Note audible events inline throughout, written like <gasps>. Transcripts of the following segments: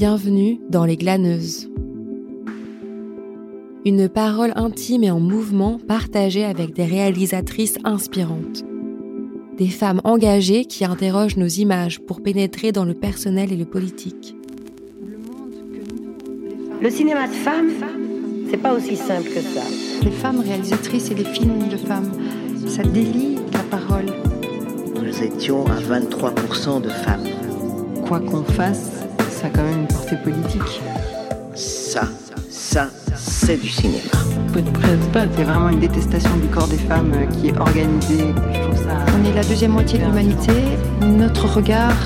Bienvenue dans Les Glaneuses. Une parole intime et en mouvement partagée avec des réalisatrices inspirantes. Des femmes engagées qui interrogent nos images pour pénétrer dans le personnel et le politique. Le cinéma de femmes, c'est pas aussi simple que ça. Les femmes réalisatrices et les films de femmes, ça délie la parole. Nous étions à 23% de femmes. Quoi qu'on fasse, ça a quand même une portée politique. Ça, ça, c'est du cinéma. C'est vraiment une détestation du corps des femmes euh, qui est organisée. Je trouve ça... On est la deuxième moitié de l'humanité. Notre regard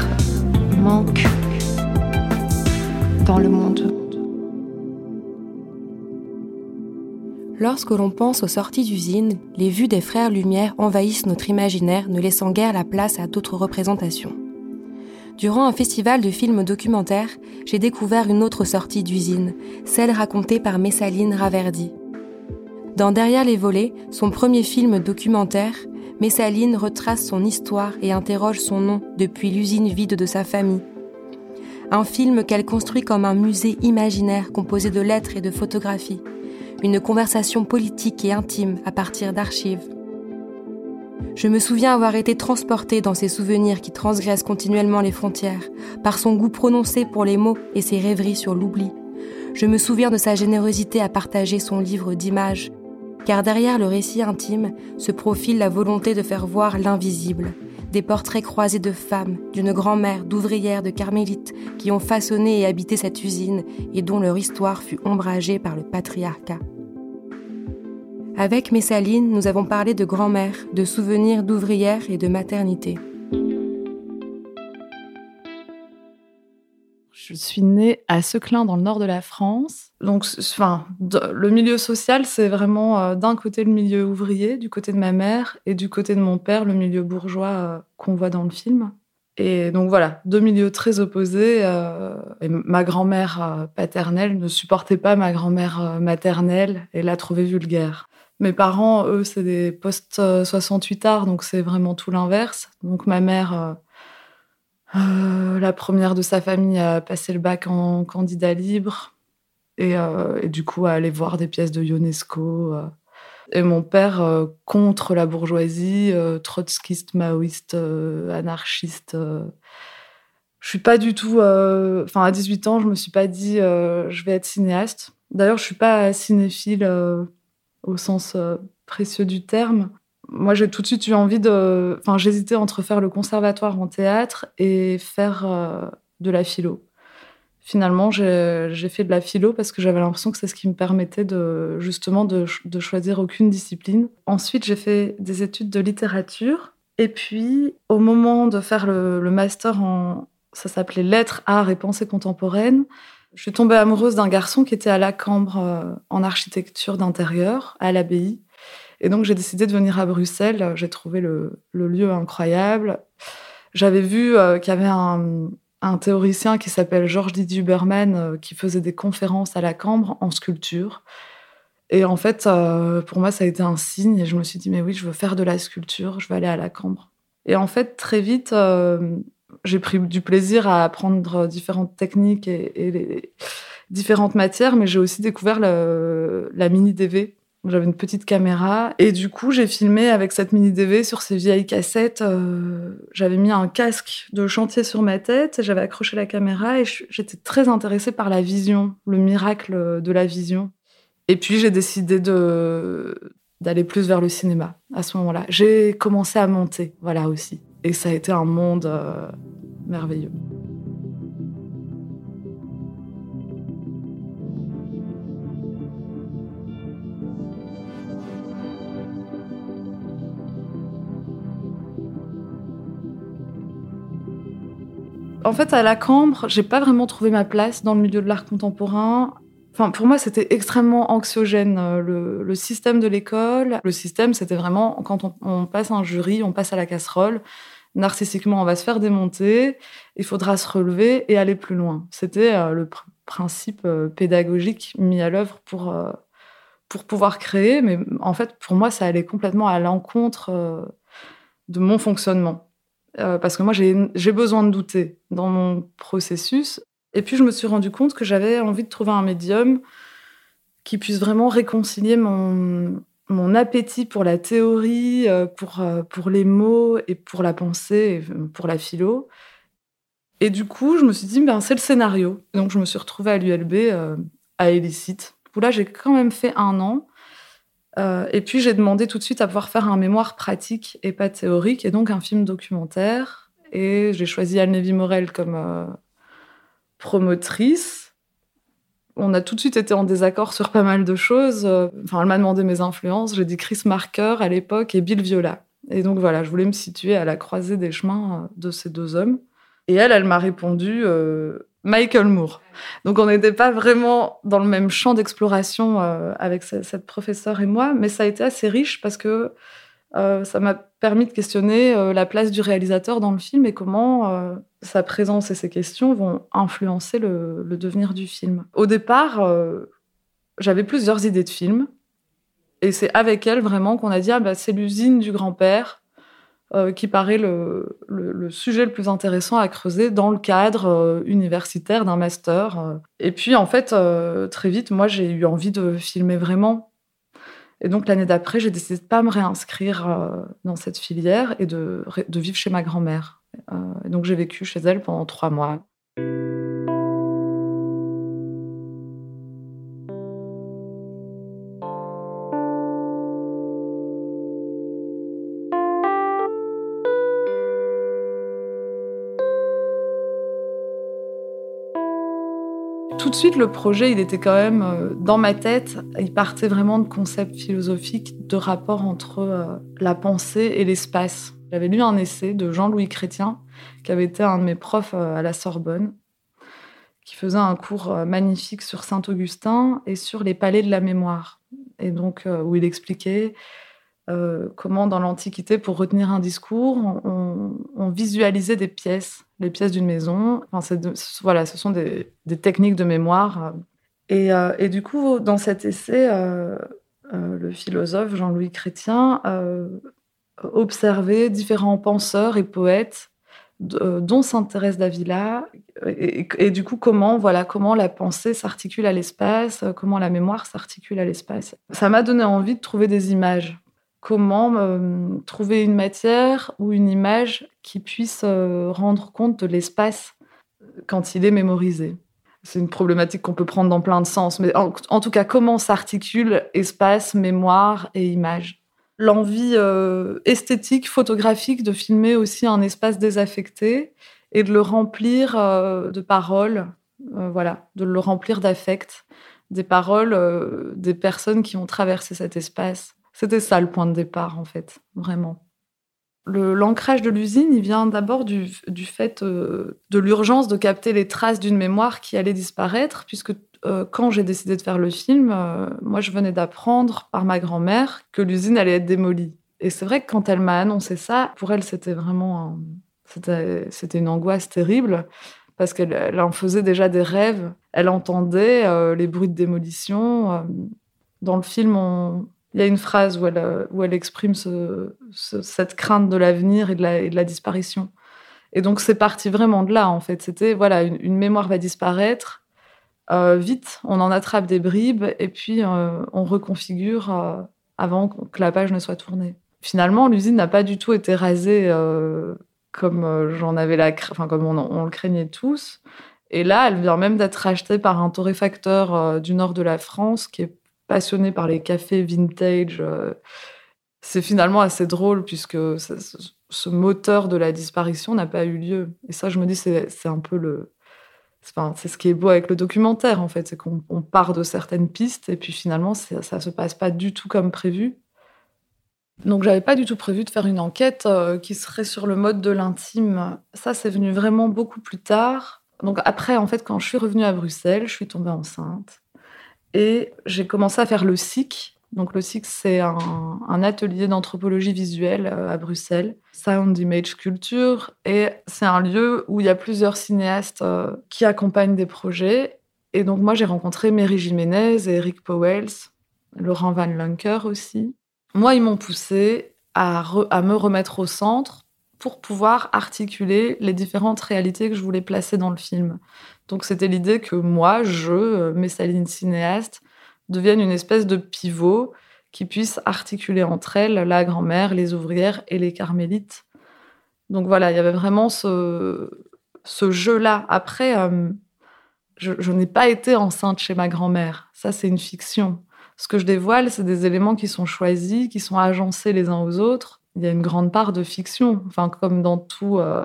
manque dans le monde. Lorsque l'on pense aux sorties d'usines, les vues des frères Lumière envahissent notre imaginaire, ne laissant guère la place à d'autres représentations. Durant un festival de films documentaires, j'ai découvert une autre sortie d'usine, celle racontée par Messaline Raverdi. Dans Derrière les volets, son premier film documentaire, Messaline retrace son histoire et interroge son nom depuis l'usine vide de sa famille. Un film qu'elle construit comme un musée imaginaire composé de lettres et de photographies. Une conversation politique et intime à partir d'archives. Je me souviens avoir été transportée dans ses souvenirs qui transgressent continuellement les frontières, par son goût prononcé pour les mots et ses rêveries sur l'oubli. Je me souviens de sa générosité à partager son livre d'images, car derrière le récit intime se profile la volonté de faire voir l'invisible, des portraits croisés de femmes, d'une grand-mère, d'ouvrières, de carmélites, qui ont façonné et habité cette usine et dont leur histoire fut ombragée par le patriarcat. Avec Messaline, nous avons parlé de grand-mère, de souvenirs d'ouvrière et de maternité. Je suis née à Seclin, dans le nord de la France. Donc, enfin, le milieu social, c'est vraiment euh, d'un côté le milieu ouvrier, du côté de ma mère, et du côté de mon père, le milieu bourgeois euh, qu'on voit dans le film. Et donc voilà, deux milieux très opposés. Euh, ma grand-mère paternelle ne supportait pas ma grand-mère maternelle et l'a trouvée vulgaire. Mes parents, eux, c'est des post-68 arts, donc c'est vraiment tout l'inverse. Donc ma mère, euh, euh, la première de sa famille, a passé le bac en candidat libre et, euh, du coup a allé voir des pièces de Ionesco. Et mon père, contre la bourgeoisie, trotskiste, maoïste, anarchiste. je suis pas du tout. Enfin, à 18 ans, je me suis pas dit je vais être cinéaste. D'ailleurs, je suis pas cinéphile au sens euh, précieux du terme. Moi, j'ai tout de suite eu envie de. Enfin, j'hésitais entre faire le conservatoire en théâtre et faire euh, de la philo. Finalement, j'ai fait de la philo parce que j'avais l'impression que c'est ce qui me permettait de justement de, choisir aucune discipline. Ensuite, j'ai fait des études de littérature. Et puis, au moment de faire le, le master en, ça s'appelait Lettres, Arts et Pensée contemporaine, je suis tombée amoureuse d'un garçon qui était à la Cambre euh, en architecture d'intérieur, à l'abbaye. Et donc, j'ai décidé de venir à Bruxelles. J'ai trouvé le, lieu incroyable. J'avais vu euh, qu'il y avait un, théoricien qui s'appelle Georges Didier Huberman euh, qui faisait des conférences à la Cambre en sculpture. Et en fait, pour moi, ça a été un signe. Et je me suis dit, mais oui, je veux faire de la sculpture, je veux aller à la Cambre. Et en fait, très vite, j'ai pris du plaisir à apprendre différentes techniques et, différentes matières, mais j'ai aussi découvert la mini DV. J'avais une petite caméra et du coup j'ai filmé avec cette mini DV sur ces vieilles cassettes. Euh, j'avais mis un casque de chantier sur ma tête, j'avais accroché la caméra et j'étais très intéressée par la vision, le miracle de la vision. Et puis j'ai décidé d'aller plus vers le cinéma à ce moment-là. J'ai commencé à monter, voilà aussi. Et ça a été un monde euh, merveilleux. En fait, à la Cambre, j'ai pas vraiment trouvé ma place dans le milieu de l'art contemporain. Enfin, pour moi, c'était extrêmement anxiogène. Euh, le, système de l'école, le système, c'était vraiment quand on, passe un jury, on passe à la casserole narcissiquement, on va se faire démonter, il faudra se relever et aller plus loin. C'était euh, le principe euh, pédagogique mis à l'œuvre pour, pour pouvoir créer, mais en fait, pour moi, ça allait complètement à l'encontre de mon fonctionnement. parce que moi, j'ai besoin de douter dans mon processus. Et puis, je me suis rendu compte que j'avais envie de trouver un médium qui puisse vraiment réconcilier mon, mon appétit pour la théorie, euh, pour, euh, pour les mots et pour la pensée, pour la philo. Et du coup, je me suis dit, ben, c'est le scénario. Donc, je me suis retrouvée à l'ULB euh, à Illicite, où là, j'ai quand même fait un an. et puis, j'ai demandé tout de suite à pouvoir faire un mémoire pratique et pas théorique, et donc un film documentaire. Et j'ai choisi Anne Morel comme promotrice on a tout de suite été en désaccord sur pas mal de choses. Enfin, elle m'a demandé mes influences. J'ai dit Chris Marker à l'époque et Bill Viola. Et donc voilà, je voulais me situer à la croisée des chemins de ces deux hommes. Et elle, elle m'a répondu euh, Michael Moore. Donc on n'était pas vraiment dans le même champ d'exploration euh, avec cette professeure et moi, mais ça a été assez riche parce que euh, ça m'a permis de questionner la place du réalisateur dans le film et comment sa présence et ses questions vont influencer le, devenir du film. Au départ, j'avais plusieurs idées de film et c'est avec elle vraiment qu'on a dit ah, bah, c'est l'usine du grand-père qui paraît le, sujet le plus intéressant à creuser dans le cadre universitaire d'un master. Et puis en fait, très vite, moi j'ai eu envie de filmer vraiment et donc l'année d'après, j'ai décidé de pas me réinscrire euh, dans cette filière et de vivre chez ma grand-mère. Euh, donc j'ai vécu chez elle pendant trois mois. tout de suite, le projet, il était quand même euh, dans ma tête. Il partait vraiment de concepts philosophiques, de rapport entre euh, la pensée et l'espace. J'avais lu un essai de Jean-Louis Chrétien, qui avait été un de mes profs euh, à la Sorbonne, qui faisait un cours magnifique sur Saint-Augustin et sur les palais de la mémoire. Et donc, où il expliquait euh, comment dans l'Antiquité, pour retenir un discours, on, visualisait des pièces, les pièces d'une maison. Enfin, voilà, ce sont des, techniques de mémoire. Euh, et, du coup, dans cet essai, euh, le philosophe Jean-Louis Chrétien observait différents penseurs et poètes dont s'intéresse Davila et, et, du coup comment voilà comment la pensée s'articule à l'espace, comment la mémoire s'articule à l'espace. Ça m'a donné envie de trouver des images comment euh, trouver une matière ou une image qui puisse euh, rendre compte de l'espace quand il est mémorisé. C'est une problématique qu'on peut prendre dans plein de sens, mais en, tout cas, comment s'articule espace, mémoire et image L'envie euh, esthétique, photographique de filmer aussi un espace désaffecté et de le remplir de paroles, voilà, de le remplir d'affect, des paroles des personnes qui ont traversé cet espace c'était ça le point de départ, en fait, vraiment. L'ancrage de l'usine, il vient d'abord du, fait euh, de l'urgence de capter les traces d'une mémoire qui allait disparaître, puisque euh, quand j'ai décidé de faire le film, euh, moi je venais d'apprendre par ma grand-mère que l'usine allait être démolie. Et c'est vrai que quand elle m'a annoncé ça, pour elle c'était vraiment c'était une angoisse terrible parce qu'elle en faisait déjà des rêves. Elle entendait les bruits de démolition. Dans le film, il y a une phrase euh, où elle exprime cette crainte de l'avenir et, de la disparition. Et donc, c'est parti vraiment de là, en fait. C'était, voilà, une, mémoire va disparaître. Euh, vite, on en attrape des bribes et puis euh, on reconfigure avant que la page ne soit tournée. Finalement, l'usine n'a pas du tout été rasée comme j'en avais la, enfin comme on, le craignait tous. Et là, elle vient même d'être rachetée par un torréfacteur du nord de la France qui est passionné par les cafés vintage. Euh, c'est finalement assez drôle puisque ce moteur de la disparition n'a pas eu lieu. Et ça, je me dis, c'est un peu le. C'est ce qui est beau avec le documentaire, en fait. C'est qu'on part de certaines pistes et puis finalement, ça ne se passe pas du tout comme prévu. Donc, j'avais pas du tout prévu de faire une enquête euh, qui serait sur le mode de l'intime. Ça, c'est venu vraiment beaucoup plus tard. Donc, après, en fait, quand je suis revenue à Bruxelles, je suis tombée enceinte. Et j'ai commencé à faire le SIC. Donc le SIC, c'est un, atelier d'anthropologie visuelle euh, à Bruxelles, Sound Image Culture. Et c'est un lieu où il y a plusieurs cinéastes euh, qui accompagnent des projets. Et donc moi, j'ai rencontré Mary Jiménez Eric Powells, Laurent Van Lunker aussi. Moi, ils m'ont poussé à, à, me remettre au centre pour pouvoir articuler les différentes réalités que je voulais placer dans le film. Donc c'était l'idée que moi, je, euh, Messaline cinéaste, devienne une espèce de pivot qui puisse articuler entre elles la grand-mère, les ouvrières et les carmélites. Donc voilà, il y avait vraiment ce, jeu-là. Après, euh, je, je n'ai pas été enceinte chez ma grand-mère. Ça, c'est une fiction. Ce que je dévoile, c'est des éléments qui sont choisis, qui sont agencés les uns aux autres. Il y a une grande part de fiction, enfin comme dans tout, euh,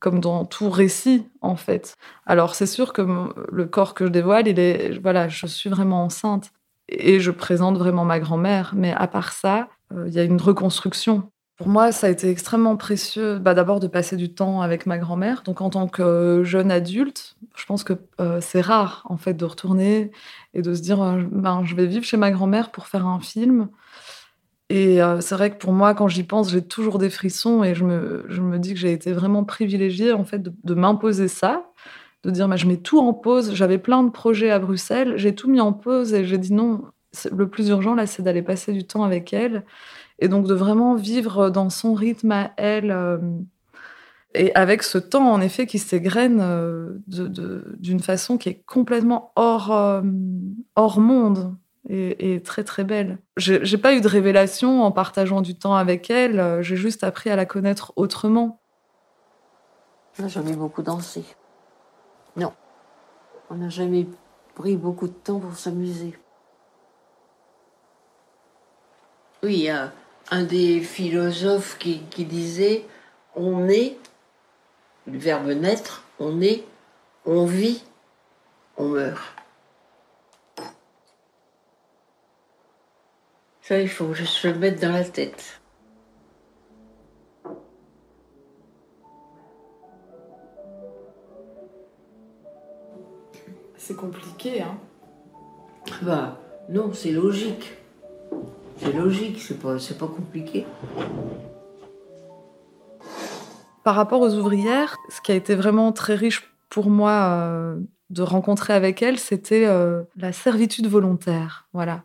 comme dans tout récit en fait. Alors c'est sûr que le corps que je dévoile, il est, voilà, je suis vraiment enceinte et je présente vraiment ma grand-mère. Mais à part ça, euh, il y a une reconstruction. Pour moi, ça a été extrêmement précieux, bah, d'abord de passer du temps avec ma grand-mère. Donc en tant que jeune adulte, je pense que euh, c'est rare en fait de retourner et de se dire, euh, ben, je vais vivre chez ma grand-mère pour faire un film. Et euh, c'est vrai que pour moi, quand j'y pense, j'ai toujours des frissons et je me, je me dis que j'ai été vraiment privilégiée en fait de, m'imposer ça, de dire, bah, je mets tout en pause. J'avais plein de projets à Bruxelles, j'ai tout mis en pause et j'ai dit non. Le plus urgent là, c'est d'aller passer du temps avec elle et donc de vraiment vivre dans son rythme à elle. Euh, et avec ce temps, en effet, qui s'égrène euh, d'une façon qui est complètement hors, hors monde et, très très belle. J'ai pas eu de révélation en partageant du temps avec elle, j'ai juste appris à la connaître autrement. On jamais beaucoup dansé. Non. On n'a jamais pris beaucoup de temps pour s'amuser. Oui, un des philosophes qui, qui disait on est, le verbe naître, on est, on vit, on meurt. Ça, il faut juste se le mettre dans la tête. C'est compliqué, hein Bah, non, c'est logique. C'est logique, c'est pas, c'est pas compliqué. Par rapport aux ouvrières, ce qui a été vraiment très riche pour moi euh, de rencontrer avec elles, c'était euh, la servitude volontaire. Voilà.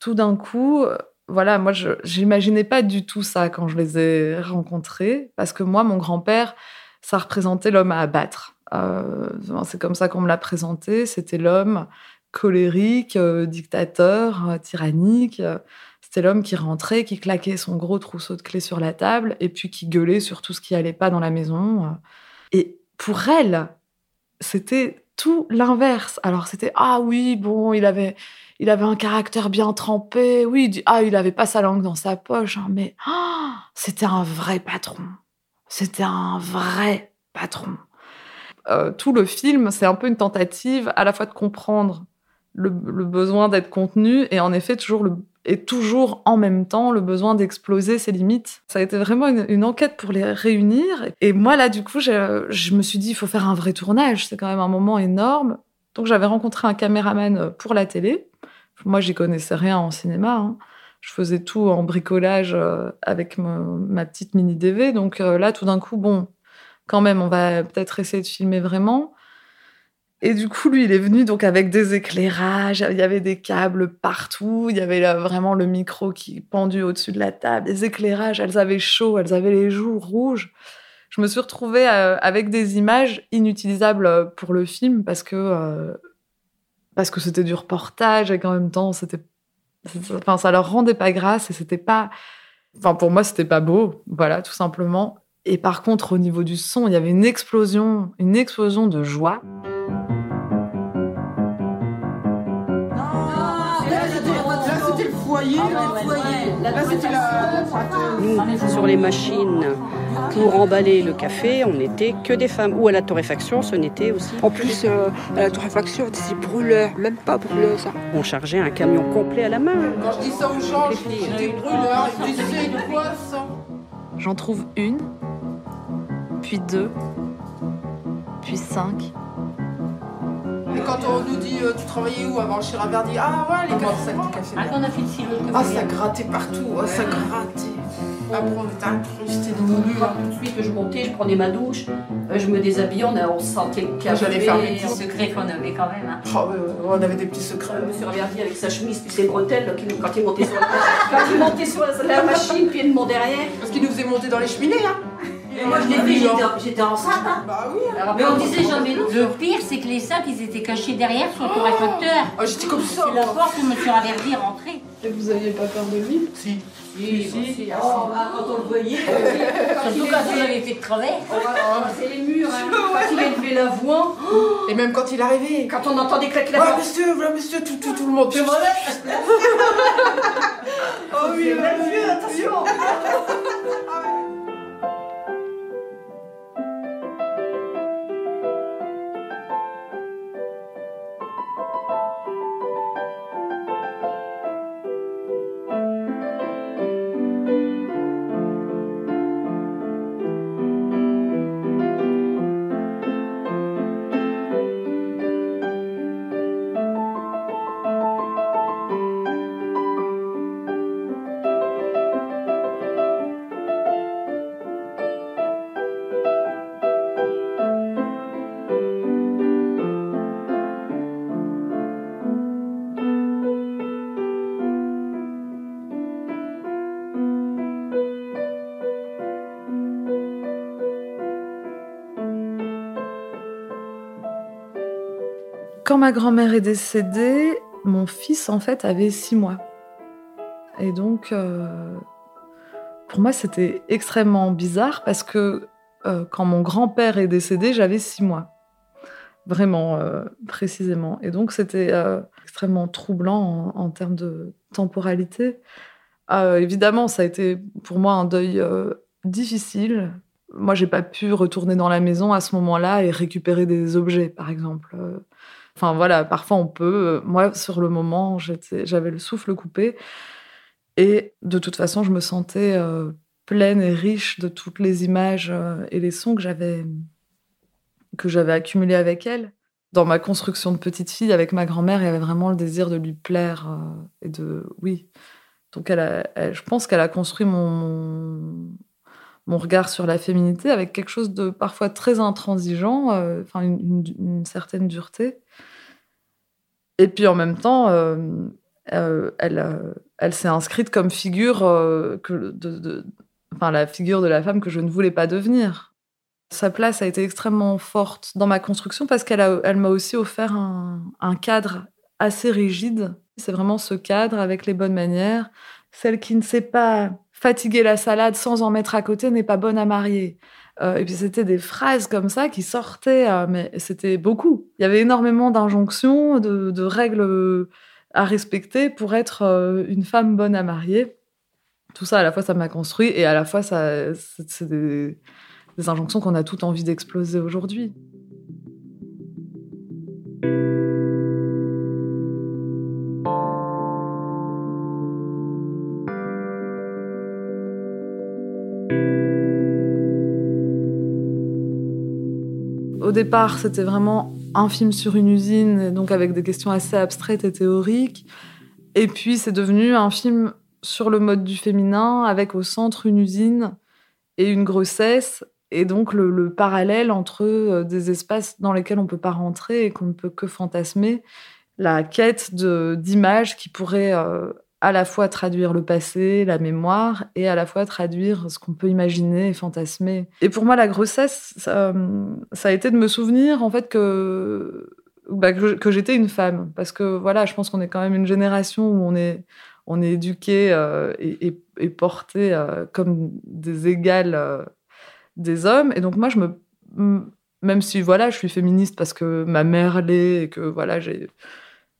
Tout d'un coup, euh, voilà, moi, je n'imaginais pas du tout ça quand je les ai rencontrées, parce que moi, mon grand-père, ça représentait l'homme à abattre. Euh, c'est comme ça qu'on me l'a présenté. C'était l'homme colérique, euh, dictateur, tyrannique. C'était l'homme qui rentrait, qui claquait son gros trousseau de clés sur la table et puis qui gueulait sur tout ce qui allait pas dans la maison. Et pour elle, c'était tout l'inverse. Alors c'était ah oui, bon, il avait il avait un caractère bien trempé. Oui, ah, il avait pas sa langue dans sa poche, hein, mais <gasps> c'était un vrai patron. C'était un vrai patron. Euh, tout le film, c'est un peu une tentative à la fois de comprendre le, le besoin d'être contenu et en effet toujours le, et toujours en même temps le besoin d'exploser ses limites. Ça a été vraiment une, enquête pour les réunir. Et moi, là, du coup, je, me suis dit, il faut faire un vrai tournage. C'est quand même un moment énorme. Donc, j'avais rencontré un caméraman pour la télé. Moi, j'y connaissais rien en cinéma. Hein. Je faisais tout en bricolage euh, avec ma, ma petite mini DV. Donc euh, là, tout d'un coup, bon, quand même, on va peut-être essayer de filmer vraiment. Et du coup, lui, il est venu donc avec des éclairages, il y avait des câbles partout, il y avait vraiment le micro qui pendu au-dessus de la table, des éclairages, elles avaient chaud, elles avaient les joues rouges. Je me suis retrouvée euh, avec des images inutilisables pour le film parce que euh, parce que c'était du reportage et qu'en même temps c'était enfin ça leur rendait pas grâce et c'était pas enfin pour moi c'était pas beau, voilà, tout simplement. Et par contre, au niveau du son, il y avait une explosion, une explosion de joie. Nous, sur les machines pour emballer le café, on n'était que des femmes. Ou à la torréfaction, ce n'était aussi. En plus, euh, à la torréfaction, c'est brûleur, même pas brûleur, ça. On chargeait un camion complet à la main. Quand je dis ça aux gens, je dis brûleur, ils disent c'est quoi ça? J'en trouve une, puis deux, puis cinq. Et quand on nous dit euh, tu travaillais où avant chez Raverdi Ah ouais, les cafés, ça café. Ah, on a fait le sirop. Ah, ça grattait partout, oh, ça grattait. Après, on était incrustés de moulu. Tout de suite, je montais, je prenais ma douche, euh, je me déshabillais, on, on sentait le café. J'allais faire mes petits secrets qu'on avait quand même. Hein. Oh, ouais, on avait des petits secrets. Monsieur Raverdi avec sa chemise, puis ses bretelles, quand il montait sur, la, <laughs> quand il montait sur la, la machine, puis de mon derrière. Parce qu'il nous faisait monter dans les cheminées, hein Mais moi, je l'ai j'étais- j'étais enceinte. Hein. Bah oui. Mais on disait jamais. Le pire, c'est que les sacs, ils étaient cachés derrière sur le torréfacteur. Ah, j'étais comme ça. C'est la porte où M. Raverdi est rentré. Et vous aviez pas peur de lui Si. Si, si. Oh, bah, quand on le voyait. <laughs> Surtout quand il avait fait de travers. C'est les murs, hein. Quand il a élevé la voix, Et même quand il est arrivé. quand on entendait claquer la Voilà, porte. monsieur, voilà, monsieur, tout, tout, tout le monde. <laughs> Oh oui, monsieur, attention Quand ma grand-mère est décédée, mon fils en fait avait six mois. Et donc, euh, pour moi, c'était extrêmement bizarre parce que euh, quand mon grand-père est décédé, j'avais six mois. Vraiment, euh, précisément. Et donc, c'était extrêmement troublant en, en termes de temporalité. Évidemment, ça a été pour moi un deuil difficile. Moi, j'ai pas pu retourner dans la maison à ce moment-là et récupérer des objets, par exemple. Enfin voilà, parfois on peut. euh, Moi, sur le moment, j'avais le souffle coupé. Et de toute façon, je me sentais euh, pleine et riche de toutes les images euh, et les sons que j'avais que j'avais accumulés avec elle. Dans ma construction de petite fille avec ma grand-mère, il y avait vraiment le désir de lui plaire et de oui. Donc elle, a- je pense qu'elle a construit mon, mon regard sur la féminité avec quelque chose de parfois très intransigeant, enfin une certaine dureté. Et puis en même temps, euh, euh, elle, euh, elle s'est inscrite comme figure, que de, enfin la figure de la femme que je ne voulais pas devenir. Sa place a été extrêmement forte dans ma construction parce qu'elle m'a aussi offert un cadre assez rigide. C'est vraiment ce cadre avec les bonnes manières. Celle qui ne sait pas fatiguer la salade sans en mettre à côté n'est pas bonne à marier. Euh, et puis c'était des phrases comme ça qui sortaient, euh, mais c'était beaucoup. Il y avait énormément d'injonctions, de, règles à respecter pour être euh, une femme bonne à marier. Tout ça, à la fois, ça m'a construit et à la fois, ça, c'est c'est des, des injonctions qu'on a toutes envie d'exploser aujourd'hui. Au départ, c'était vraiment un film sur une usine, donc avec des questions assez abstraites et théoriques. Et puis, c'est devenu un film sur le mode du féminin, avec au centre une usine et une grossesse, et donc le, le parallèle entre euh, des espaces dans lesquels on ne peut pas rentrer et qu'on ne peut que fantasmer, la quête d'images qui pourraient euh, à la fois traduire le passé, la mémoire, et à la fois traduire ce qu'on peut imaginer et fantasmer. Et pour moi, la grossesse, ça, a été de me souvenir en fait que, bah, que, que j'étais une femme. Parce que voilà, je pense qu'on est quand même une génération où on est, on est éduqué euh, et, et, porté euh, comme des égales euh, des hommes. Et donc moi, je me, même si voilà, je suis féministe parce que ma mère l'est et que voilà, j'ai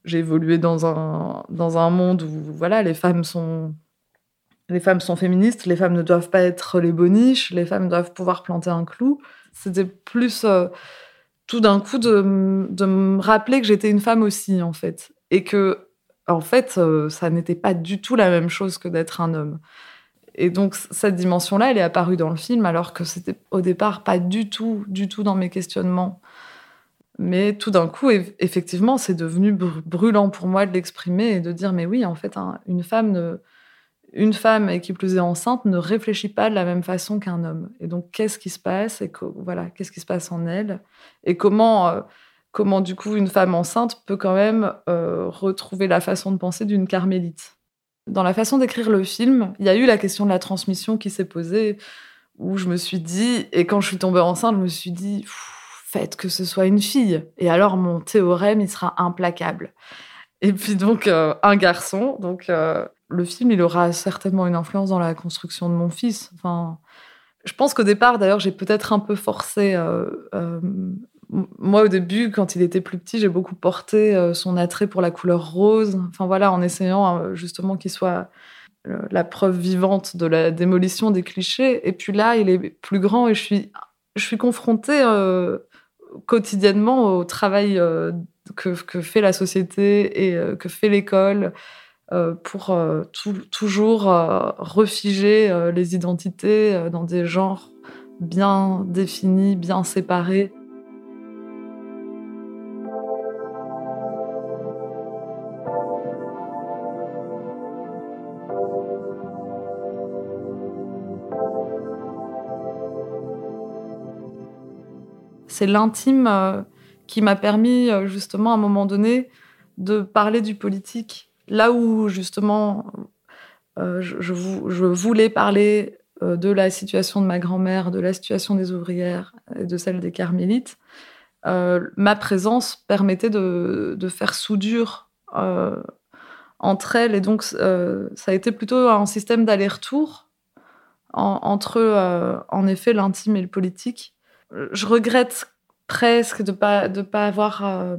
j'ai évolué dans un, dans un monde où voilà, les femmes sont les femmes sont féministes, les femmes ne doivent pas être les boniches, les femmes doivent pouvoir planter un clou. C'était plus euh, tout d'un coup de, de me rappeler que j'étais une femme aussi en fait et que en fait euh, ça n'était pas du tout la même chose que d'être un homme. Et donc cette dimension-là, elle est apparue dans le film alors que c'était au départ pas du tout, du tout dans mes questionnements. Mais tout d'un coup, eff- effectivement, c'est devenu br- brûlant pour moi de l'exprimer et de dire mais oui, en fait, un- une femme ne, une femme et qui plus est enceinte ne réfléchit pas de la même façon qu'un homme. Et donc, qu'est-ce qui se passe et voilà, qu'est-ce qui se passe en elle et comment, euh, comment du coup une femme enceinte peut quand même euh, retrouver la façon de penser d'une carmélite. Dans la façon d'écrire le film, il y a eu la question de la transmission qui s'est posée, où je me suis dit, et quand je suis tombée enceinte, je me suis dit, faites que ce soit une fille. Et alors mon théorème, il sera implacable. Et puis donc euh, un garçon. Donc euh, le film, il aura certainement une influence dans la construction de mon fils. Enfin, je pense qu'au départ, d'ailleurs, j'ai peut-être un peu forcé. Euh, moi, au début, quand il était plus petit, j'ai beaucoup porté son attrait pour la couleur rose. Enfin voilà, en essayant justement qu'il soit la preuve vivante de la démolition des clichés. Et puis là, il est plus grand et je suis, je suis confrontée quotidiennement au travail que, fait la société et euh, que fait l'école euh, pour euh, toujours refiger les identités dans des genres bien définis, bien séparés. C'est l'intime qui m'a permis euh, justement à un moment donné de parler du politique. Là où justement euh, je, voulais parler euh, de la situation de ma grand-mère, de la situation des ouvrières et de celle des carmélites, ma présence permettait de, faire soudure entre elles. Et donc, ça a été plutôt un système d'aller-retour entre, en effet, l'intime et le politique. Je regrette presque de pas de pas avoir euh,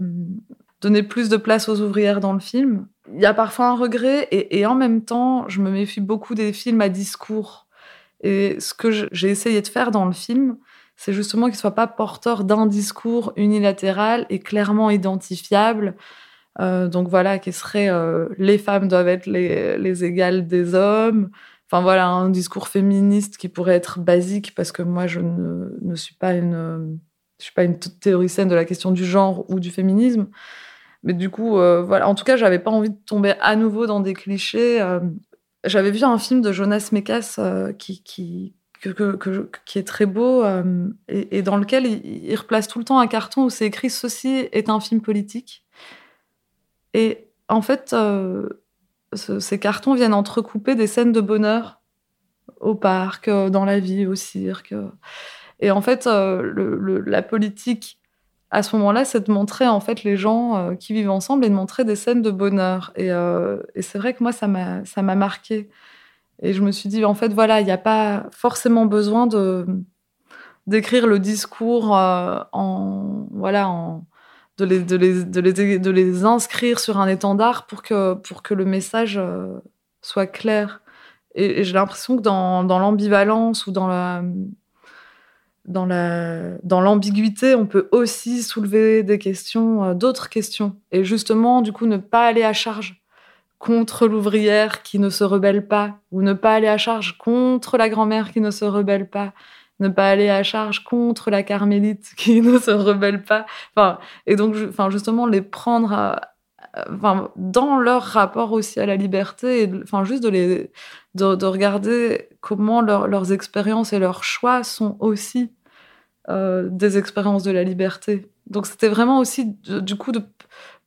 donné plus de place aux ouvrières dans le film. Il y a parfois un regret et, en même temps, je me méfie beaucoup des films à discours. Et ce que j'ai essayé de faire dans le film, c'est justement qu'il soit pas porteur d'un discours unilatéral et clairement identifiable. Euh, donc voilà, qui serait euh, les femmes doivent être les égales des hommes. Enfin voilà, un discours féministe qui pourrait être basique parce que moi je ne, suis pas une je suis pas une théoricienne de la question du genre ou du féminisme. Mais du coup, euh, voilà. En tout cas, j'avais pas envie de tomber à nouveau dans des clichés. Euh. j'avais vu un film de Jonas Mekas euh, qui, qui, qui est très beau et, dans lequel il, replace tout le temps un carton où c'est écrit Ceci est un film politique. Et en fait, ces cartons viennent entrecouper des scènes de bonheur au parc, dans la vie, au cirque. Et en fait, euh, la politique, à ce moment-là, c'est de montrer en fait les gens euh, qui vivent ensemble et de montrer des scènes de bonheur. Et, euh, c'est vrai que moi, ça m'a, ça m'a marqué. Et je me suis dit, en fait, voilà, il n'y a pas forcément besoin de d'écrire le discours en voilà en de les, de, les, de, les, de les inscrire sur un étendard pour que, pour que le message soit clair. Et, et j'ai l'impression que dans, dans l'ambivalence ou dans la, dans la dans l'ambiguïté, on peut aussi soulever des questions, euh, d'autres questions, et justement, du coup, ne pas aller à charge contre l'ouvrière qui ne se rebelle pas, ou ne pas aller à charge contre la grand-mère qui ne se rebelle pas, ne pas aller à charge contre la carmélite <laughs> qui ne se rebelle pas. Enfin, et donc, enfin, justement, les prendre enfin, dans leur rapport aussi à la liberté, et, enfin, juste de, les, de, de regarder comment leurs expériences et leurs choix sont aussi euh, des expériences de la liberté. Donc c'était vraiment aussi du coup de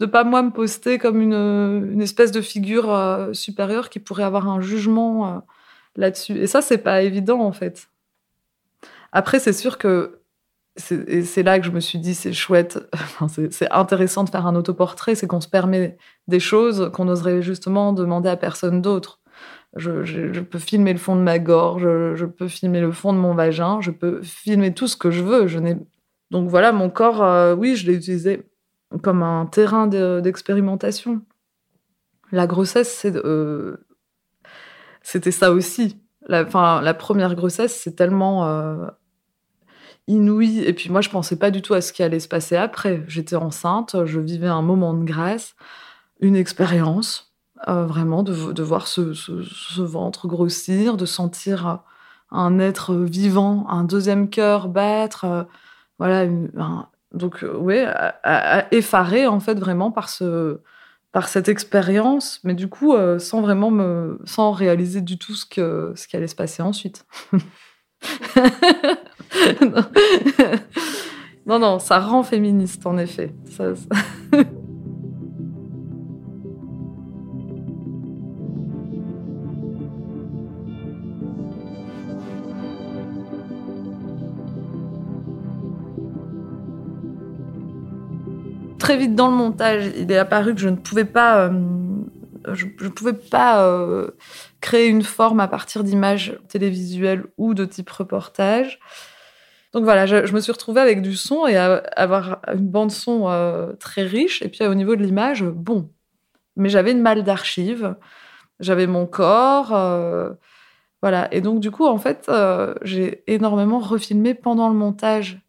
ne pas moi me poster comme une, une espèce de figure euh, supérieure qui pourrait avoir un jugement euh, là-dessus. Et ça c'est pas évident en fait. Après c'est sûr que c'est là que je me suis dit c'est chouette, <laughs> c'est intéressant de faire un autoportrait, c'est qu'on se permet des choses qu'on n'oserait justement demander à personne d'autre. Je, peux filmer le fond de ma gorge, je, peux filmer le fond de mon vagin, je peux filmer tout ce que je veux. Donc voilà, mon corps, euh, oui, je l'ai utilisé comme un terrain d'expérimentation. La grossesse, euh, c'était ça aussi. La, la première grossesse, c'est tellement euh, inouï. Et puis moi, je pensais pas du tout à ce qui allait se passer après. J'étais enceinte, je vivais un moment de grâce, une expérience euh, vraiment de, de voir ce, ce, ventre grossir, de sentir un être vivant, un deuxième cœur battre. Euh, voilà, donc euh, oui, effaré en fait vraiment par ce par cette expérience, mais du coup sans vraiment me sans réaliser du tout ce que ce qui allait se passer ensuite. <laughs> <laughs> non. non. ça rend féministe en effet. Très vite dans le montage, il est apparu que je ne pouvais pas euh, je, je pouvais pas euh, créer une forme à partir d'images télévisuelles ou de type reportage. Donc voilà, je, me suis retrouvée avec du son et avoir une bande son euh, très riche. Et puis au niveau de l'image, bon. Mais j'avais une malle d'archives, j'avais mon corps, euh, voilà. Et donc du coup, en fait, j'ai énormément refilmé pendant le montage.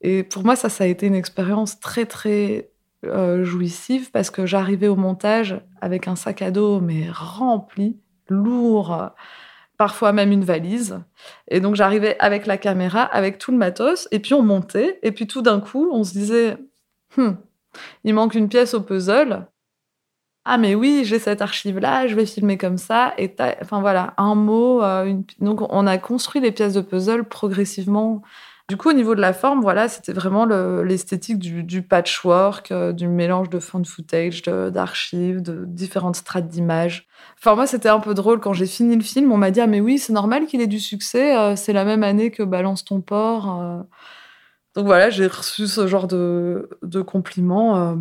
Et pour moi, ça, ça a été une expérience très très euh, jouissive parce que j'arrivais au montage avec un sac à dos mais rempli, lourd parfois même une valise. Et donc j'arrivais avec la caméra, avec tout le matos, et puis on montait, et puis tout d'un coup, on se disait, Hm, il manque une pièce au puzzle. Ah mais oui, j'ai cette archive-là, je vais filmer comme ça, et enfin voilà, un mot. euh. Donc on a construit les pièces de puzzle progressivement. Du coup, au niveau de la forme, voilà, c'était vraiment le- l'esthétique du, patchwork, euh, du mélange de found footage, d'archives, de, différentes strates d'images. Enfin, moi, c'était un peu drôle. Quand j'ai fini le film, on m'a dit Ah, mais oui, c'est normal qu'il ait du succès. euh, c'est la même année que Balance ton porc. euh. Donc voilà, j'ai reçu ce genre de, de compliments.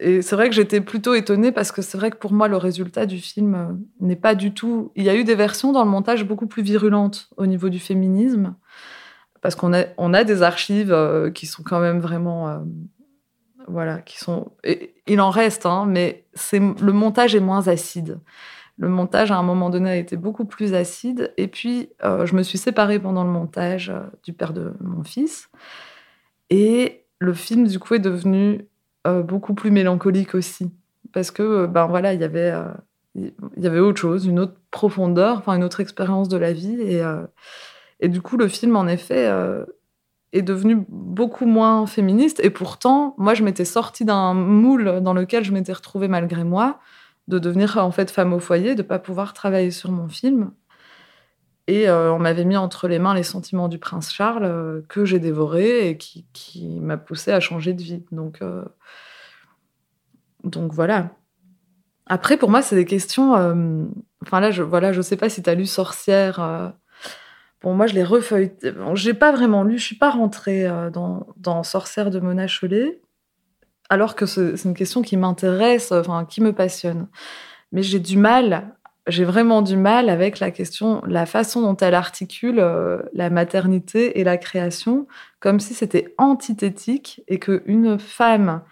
Et c'est vrai que j'étais plutôt étonnée parce que c'est vrai que pour moi, le résultat du film n'est pas du tout. Il y a eu des versions dans le montage beaucoup plus virulentes au niveau du féminisme. Parce qu'on a, des archives euh, qui sont quand même vraiment. euh, voilà, qui sont. il en reste, hein, mais c'est le montage est moins acide. Le montage, à un moment donné, a été beaucoup plus acide. Et puis, euh, je me suis séparée pendant le montage du père de mon fils. Et le film, du coup, est devenu beaucoup plus mélancolique aussi. Parce que, ben voilà, il y avait, il y avait autre chose, une autre profondeur, enfin, une autre expérience de la vie. Et, et du coup, le film, en effet, euh, est devenu beaucoup moins féministe. Et pourtant, moi, je m'étais sortie d'un moule dans lequel je m'étais retrouvée malgré moi, de devenir en fait femme au foyer, de pas pouvoir travailler sur mon film. Et euh, on m'avait mis entre les mains les sentiments du prince Charles euh, que j'ai dévoré et qui, m'a poussée à changer de vie. Donc, donc voilà. Après, pour moi, c'est des questions. Enfin là, je voilà, je sais pas si tu as lu Sorcière. Bon, moi, je l'ai refeuilleté. Bon, j'ai pas vraiment lu. Je suis pas rentrée euh, dans, dans Sorcière de Mona Chollet, alors que c'est une question qui m'intéresse, enfin qui me passionne. Mais j'ai du mal. J'ai vraiment du mal avec la question, la façon dont elle articule euh, la maternité et la création, comme si c'était antithétique et qu'une femme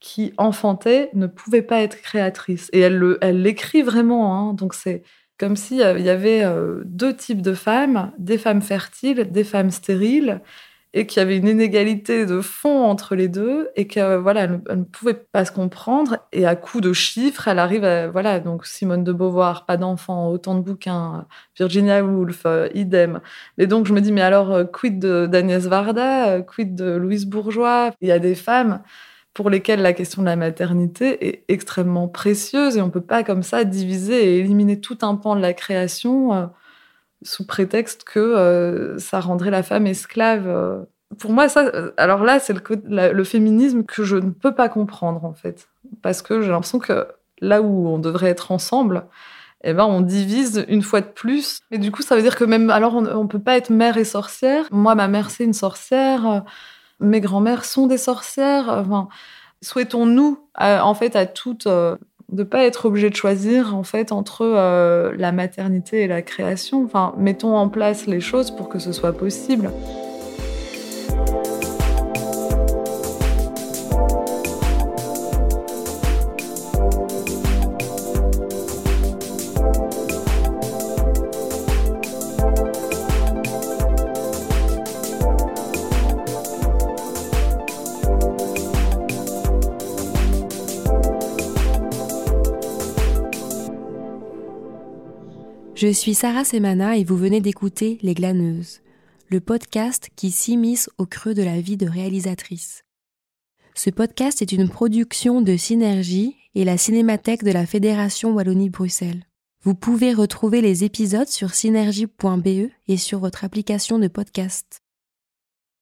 qui enfantait ne pouvait pas être créatrice. Et elle le- elle l'écrit vraiment. hein. Donc c'est comme s'il y avait euh, deux types de femmes, des femmes fertiles, des femmes stériles, et qu'il y avait une inégalité de fond entre les deux, et que voilà, elle, ne- pouvait pas se comprendre. Et à coup de chiffres, elle arrive à voilà, donc Simone de Beauvoir, pas d'enfants, autant de bouquins, Virginia Woolf, euh, idem. Et donc je me dis mais alors euh, quid d'Agnès Varda, euh, quid de Louise Bourgeois? Il y a des femmes pour lesquelles la question de la maternité est extrêmement précieuse et on peut pas comme ça diviser et éliminer tout un pan de la création euh, sous prétexte que euh, ça rendrait la femme esclave. euh. Pour moi, ça, alors là, c'est le, le féminisme que je ne peux pas comprendre en fait, parce que j'ai l'impression que là où on devrait être ensemble, eh ben, on divise une fois de plus. Et du coup, ça veut dire que même, alors, on, on peut pas être mère et sorcière. Moi, ma mère, c'est une sorcière. Mes grands-mères sont des sorcières. Souhaitons-nous, euh, en fait, à toutes, euh, de pas être obligé de choisir, en fait, entre euh, la maternité et la création. Enfin, mettons en place les choses pour que ce soit possible. Je suis Sarah Semana et vous venez d'écouter Les Glaneuses, le podcast qui s'immisce au creux de la vie de réalisatrice. Ce podcast est une production de Synergie et la Cinémathèque de la Fédération Wallonie-Bruxelles. Vous pouvez retrouver les épisodes sur synergie.be et sur votre application de podcast.